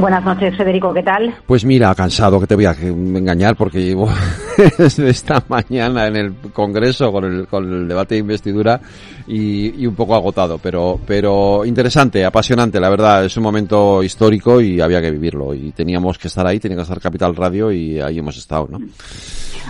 Buenas noches, Federico, ¿qué tal? Pues mira, cansado, que te voy a engañar porque llevo esta mañana en el Congreso con el, con el debate de investidura y, un poco agotado, pero, pero interesante, apasionante, la verdad, es un momento histórico y había que vivirlo y teníamos que estar ahí, tenía que estar Capital Radio y ahí hemos estado, ¿no?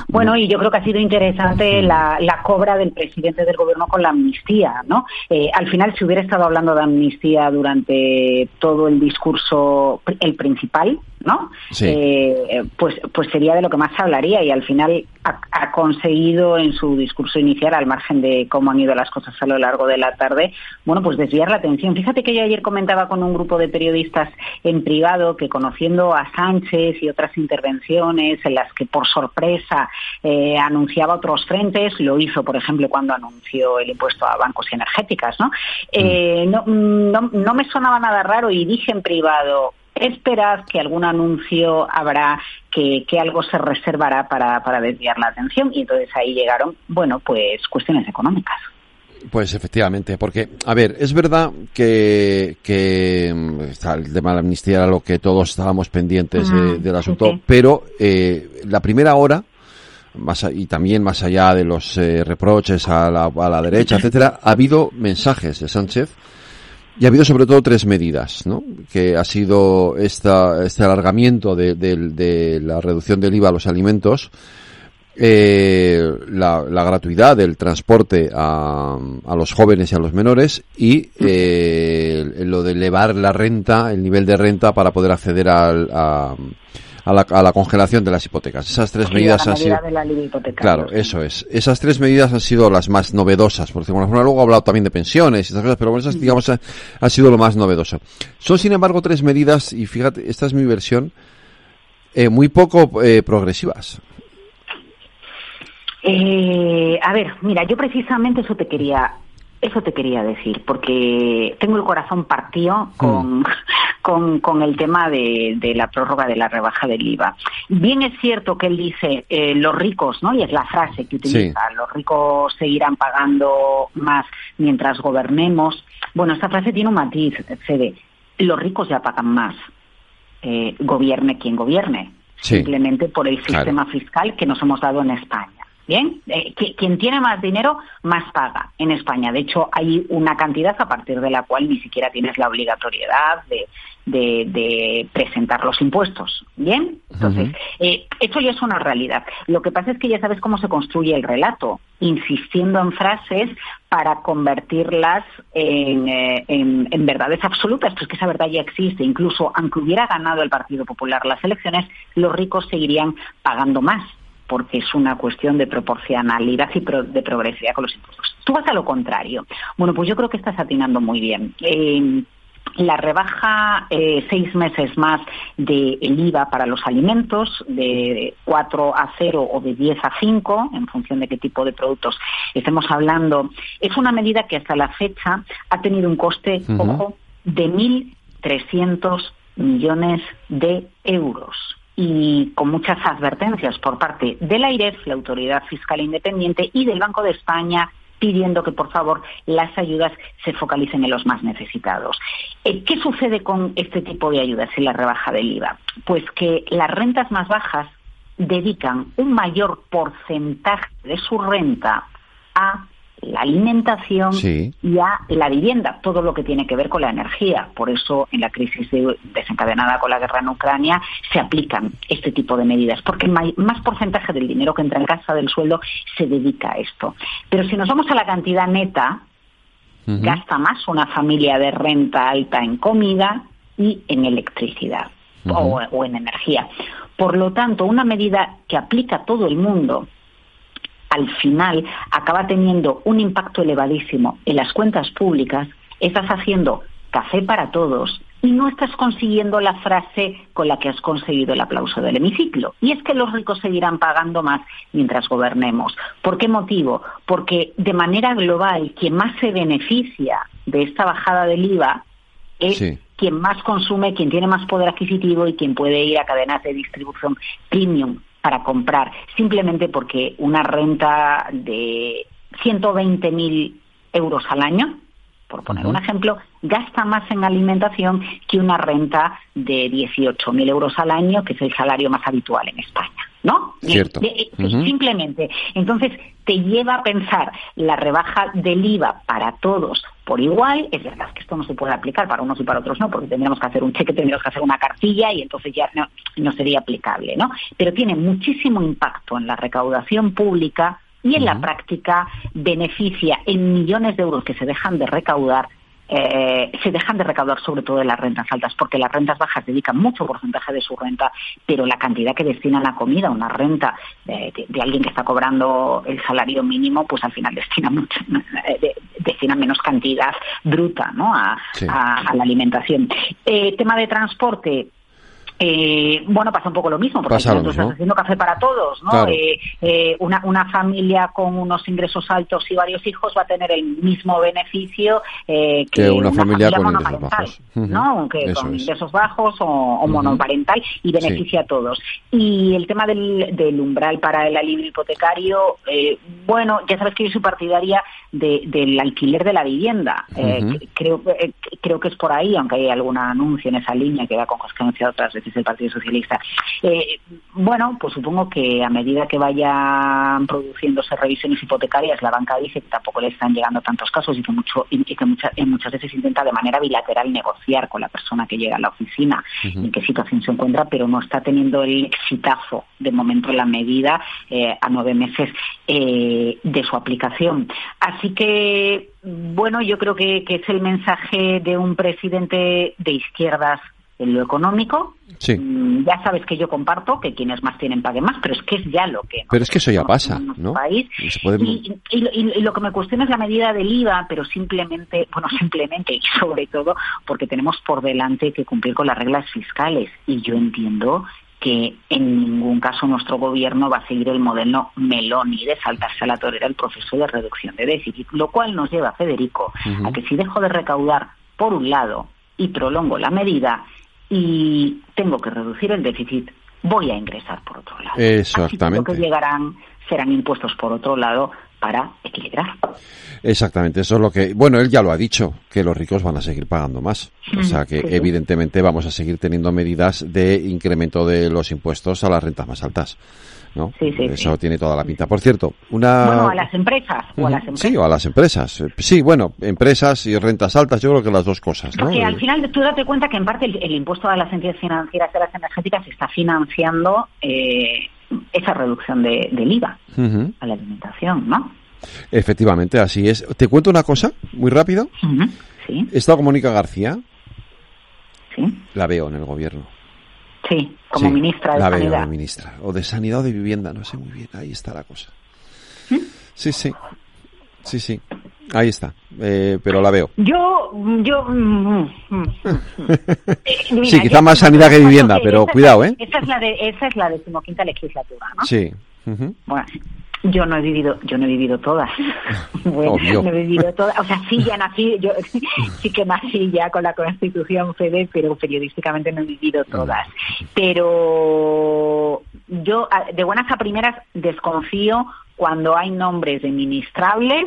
Bueno, y yo creo que ha sido interesante la, la cobra del presidente del gobierno con la amnistía, ¿no? Eh, al final, si hubiera estado hablando de amnistía durante todo el discurso, el principal, ¿no? Eh, pues, pues sería de lo que más hablaría y al final ha, conseguido en su discurso inicial, al margen de cómo han ido las cosas a lo largo de la tarde, bueno, pues desviar la atención. Fíjate que yo ayer comentaba con un grupo de periodistas en privado que conociendo a Sánchez y otras intervenciones en las que por sorpresa eh, anunciaba otros frentes, lo hizo, por ejemplo, cuando anunció el impuesto a bancos y energéticas, ¿no? Eh, no, no, no me sonaba nada raro y dije en privado, esperad que algún anuncio habrá que, algo se reservará para, para desviar la atención y entonces ahí llegaron, bueno, pues cuestiones económicas. Pues efectivamente, porque, a ver, es verdad que, que mm, el tema de la amnistía era lo que todos estábamos pendientes del asunto, pero eh, la primera hora, más, y también más allá de los eh, reproches a la, a la derecha, etcétera, ha habido mensajes de Sánchez y ha habido sobre todo tres medidas, ¿no? Que ha sido esta, este alargamiento de, de, la reducción del IVA a los alimentos, eh, la, la, gratuidad del transporte a, a, los jóvenes y a los menores y eh, lo de elevar la renta, el nivel de renta para poder acceder al, a, a la, a la congelación de las hipotecas. Esas tres medidas han sido. claro, eso es. Esas tres medidas han sido las más novedosas, por decirlo Luego ha hablado también de pensiones y estas cosas, pero esas, digamos, ha, sido lo más novedoso. Son, sin embargo, tres medidas, y fíjate, esta es mi versión, eh, muy poco eh, progresivas. Eh, a ver, mira, yo precisamente eso te quería eso te quería decir, porque tengo el corazón partido con, mm. Con, el tema de, la prórroga de la rebaja del IVA. Bien es cierto que él dice eh, los ricos, ¿no? Y es la frase que utiliza, los ricos seguirán pagando más mientras gobernemos. Bueno, esta frase tiene un matiz, Fede. Los ricos ya pagan más, eh, gobierne quien gobierne, simplemente por el sistema fiscal que nos hemos dado en España. Bien, eh, quien tiene más dinero, más paga en España. De hecho, hay una cantidad a partir de la cual ni siquiera tienes la obligatoriedad de, presentar los impuestos. Bien, entonces, eh, esto ya es una realidad. Lo que pasa es que ya sabes cómo se construye el relato, insistiendo en frases para convertirlas en, eh, en verdades absolutas, pues que esa verdad ya existe. Incluso, aunque hubiera ganado el Partido Popular las elecciones, los ricos seguirían pagando más porque es una cuestión de proporcionalidad y de progresividad con los impuestos. Tú vas a lo contrario. Bueno, pues yo creo que estás atinando muy bien. Eh, la rebaja eh, seis meses más del IVA para los alimentos, de 4 a 0 o de 10 a 5, en función de qué tipo de productos estemos hablando, es una medida que hasta la fecha ha tenido un coste, ojo, de 1.300 millones de euros y con muchas advertencias por parte de la la Autoridad Fiscal Independiente, y del Banco de España pidiendo que, por favor, las ayudas se focalicen en los más necesitados. Eh, ¿Qué sucede con este tipo de ayudas y la rebaja del IVA? Pues que las rentas más bajas dedican un mayor porcentaje de su renta a la alimentación y a la vivienda, todo lo que tiene que ver con la energía. Por eso, en la crisis desencadenada con la guerra en Ucrania, se aplican este tipo de medidas, porque más porcentaje del dinero que entra en casa del sueldo se dedica a esto. Pero si nos vamos a la cantidad neta, gasta más una familia de renta alta en comida y en electricidad o en energía. Por lo tanto, una medida que aplica todo el mundo al final acaba teniendo un impacto elevadísimo en las cuentas públicas, estás haciendo café para todos y no estás consiguiendo la frase con la que has conseguido el aplauso del hemiciclo. Y es que los ricos seguirán pagando más mientras gobernemos. ¿Por qué motivo? Porque de manera global quien más se beneficia de esta bajada del IVA es quien más consume, quien tiene más poder adquisitivo y quien puede ir a cadenas de distribución premium para comprar, simplemente porque una renta de 120.000 euros al año, por poner un ejemplo, gasta más en alimentación que una renta de 18.000 euros al año, que es el salario más habitual en España. ¿No? Cierto. Simplemente. Entonces, te lleva a pensar la rebaja del IVA para todos por igual. Es verdad que esto no se puede aplicar para unos y para otros no, porque tendríamos que hacer un cheque, tendríamos que hacer una cartilla y entonces ya no, no sería aplicable, ¿no? Pero tiene muchísimo impacto en la recaudación pública y en la práctica beneficia en millones de euros que se dejan de recaudar eh, se dejan de recaudar sobre todo en las rentas altas, porque las rentas bajas dedican mucho porcentaje de su renta, pero la cantidad que destinan a comida, una renta de, alguien que está cobrando el salario mínimo, pues al final destina mucho, eh, destina menos cantidad bruta ¿no? a, la alimentación. Eh, tema de transporte, eh, bueno, pasa un poco lo mismo, porque estás haciendo café para todos, ¿no? Eh, eh, una, una familia con unos ingresos altos y varios hijos va a tener el mismo beneficio eh, que, una, familia, con ingresos bajos. ¿no? Que con ingresos bajos o, monoparental y beneficia a todos. Y el tema del, del umbral para el alivio hipotecario, eh, bueno, ya sabes que yo soy partidaria de, del alquiler de la vivienda. Eh, creo, creo que es por ahí, aunque hay algún anuncio en esa línea que va con anunciado otras veces el Partido Socialista. Eh, bueno, pues supongo que a medida que vayan produciéndose revisiones hipotecarias, la banca dice que tampoco le están llegando tantos casos y que, mucho, y que muchas, muchas veces intenta de manera bilateral negociar con la persona que llega a la oficina en qué situación se encuentra, pero no está teniendo el exitazo de momento en la medida eh, a nueve meses eh, de su aplicación. Así que, bueno, yo creo que es el mensaje de un presidente de izquierdas en lo económico. Sí. Mm, ya sabes que yo comparto que quienes más tienen paguen más, pero es que es ya lo que. Pero es que eso ya pasa, ¿no? País. Y, lo que me cuestiona es la medida del IVA, pero simplemente, bueno, simplemente y sobre todo porque tenemos por delante que cumplir con las reglas fiscales. Y yo entiendo que en ningún caso nuestro gobierno va a seguir el modelo Meloni de saltarse a la torera el proceso de reducción de déficit, lo cual nos lleva, Federico, a que si dejo de recaudar por un lado y prolongo la medida, y tengo que reducir el déficit, voy a ingresar por otro lado. Exactamente. Así que, que llegarán serán impuestos por otro lado para equilibrar. Exactamente, eso es lo que, bueno, él ya lo ha dicho, que los ricos van a seguir pagando más. O sea que evidentemente vamos a seguir teniendo medidas de incremento de los impuestos a las rentas más altas. ¿no? Sí, sí, Eso tiene toda la pinta. Por cierto, una... Bueno, a las empresas. O a las empresas. Sí, o a las empresas. Sí, bueno, empresas y rentas altas, yo creo que las dos cosas. ¿no? Porque al final tú date cuenta que en parte el, impuesto a las entidades financieras y a las energéticas está financiando eh, esa reducción de, del IVA a la alimentación, ¿no? Efectivamente, así es. Te cuento una cosa, muy rápido. Sí. He estado con Mónica García. Sí. La veo en el gobierno. Sí, como ministra de la Sanidad. Ministra. O de Sanidad o de Vivienda, no sé muy bien. Ahí está la cosa. ¿Mm? Sí, sí. Sí, sí. Ahí está. Eh, pero la veo. Yo, yo. Mm, mm, sí, quizá más sanidad que vivienda, pero cuidado, ¿eh? Esa es la de, esa es la decimoquinta legislatura, ¿no? Sí. Bueno, yo no he vivido, yo no he vivido todas. bueno, no he vivido todas. O sea, sí ya nací, yo sí que nací ya con la Constitución FEDE, pero periodísticamente no he vivido todas. Pero yo de buenas a primeras desconfío cuando hay nombres de ministrables,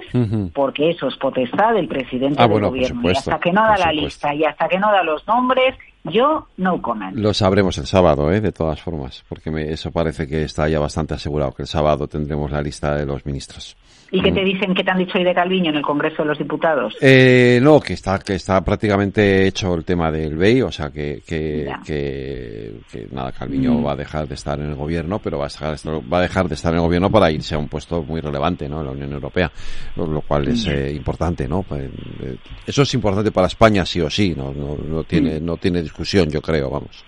porque eso es potestad del presidente ah, del gobierno. y hasta que no da la lista y hasta que no da los nombres, yo no comment. Lo sabremos el sábado, ¿eh? de todas formas, porque eso parece que está ya bastante asegurado, que el sábado tendremos la lista de los ministros. ¿Y qué te dicen que te han dicho hoy de Calviño en el Congreso de los Diputados? Eh, no, que está que está prácticamente hecho el tema del BEI, o sea que que, que, nada, Calviño mm. va a dejar de estar en el gobierno, pero va a, dejar, va a dejar de estar en el gobierno para irse a un puesto muy relevante, ¿no? En la Unión Europea, lo, cual es mm. eh, importante, ¿no? Pues, eh, eso es importante para España sí o sí, no no, no tiene mm. no tiene discusión, yo creo, vamos.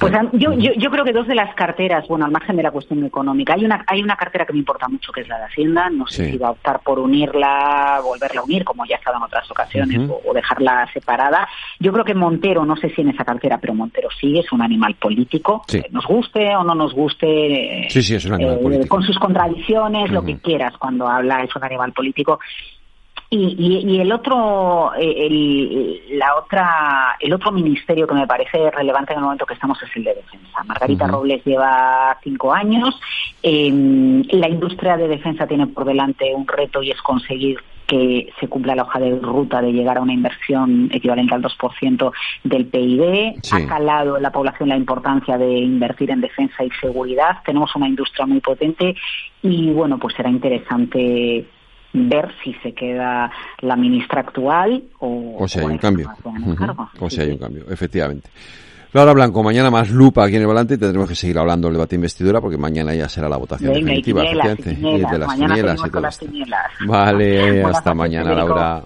Pues yo, yo, yo creo que dos de las carteras, bueno, al margen de la cuestión económica, hay una hay una cartera que me importa mucho que es la de Hacienda, no sé si va a optar por unirla, volverla a unir, como ya ha estado en otras ocasiones, o, dejarla separada. Yo creo que Montero, no sé si en esa cartera, pero Montero sí es un animal político, nos guste o no nos guste, sí, sí, es un animal eh, con sus contradicciones, lo que quieras, cuando habla es un animal político Y, el otro, eh, el, la otra, el otro ministerio que me parece relevante en el momento que estamos es el de defensa. Margarita Robles lleva cinco años. Em, la industria de defensa tiene por delante un reto y es conseguir que se cumpla la hoja de ruta de llegar a una inversión equivalente al 2% del PIB. Ha calado en la población la importancia de invertir en defensa y seguridad. Tenemos una industria muy potente y, bueno, pues será interesante ver si se queda la ministra actual o, o si hay un cambio. O si hay un cambio, efectivamente. Laura Blanco, mañana más lupa aquí en el volante y tendremos que seguir hablando del debate investidura porque mañana ya será la votación definitiva, y, de las mañana y Vale, hasta mañana, Laura.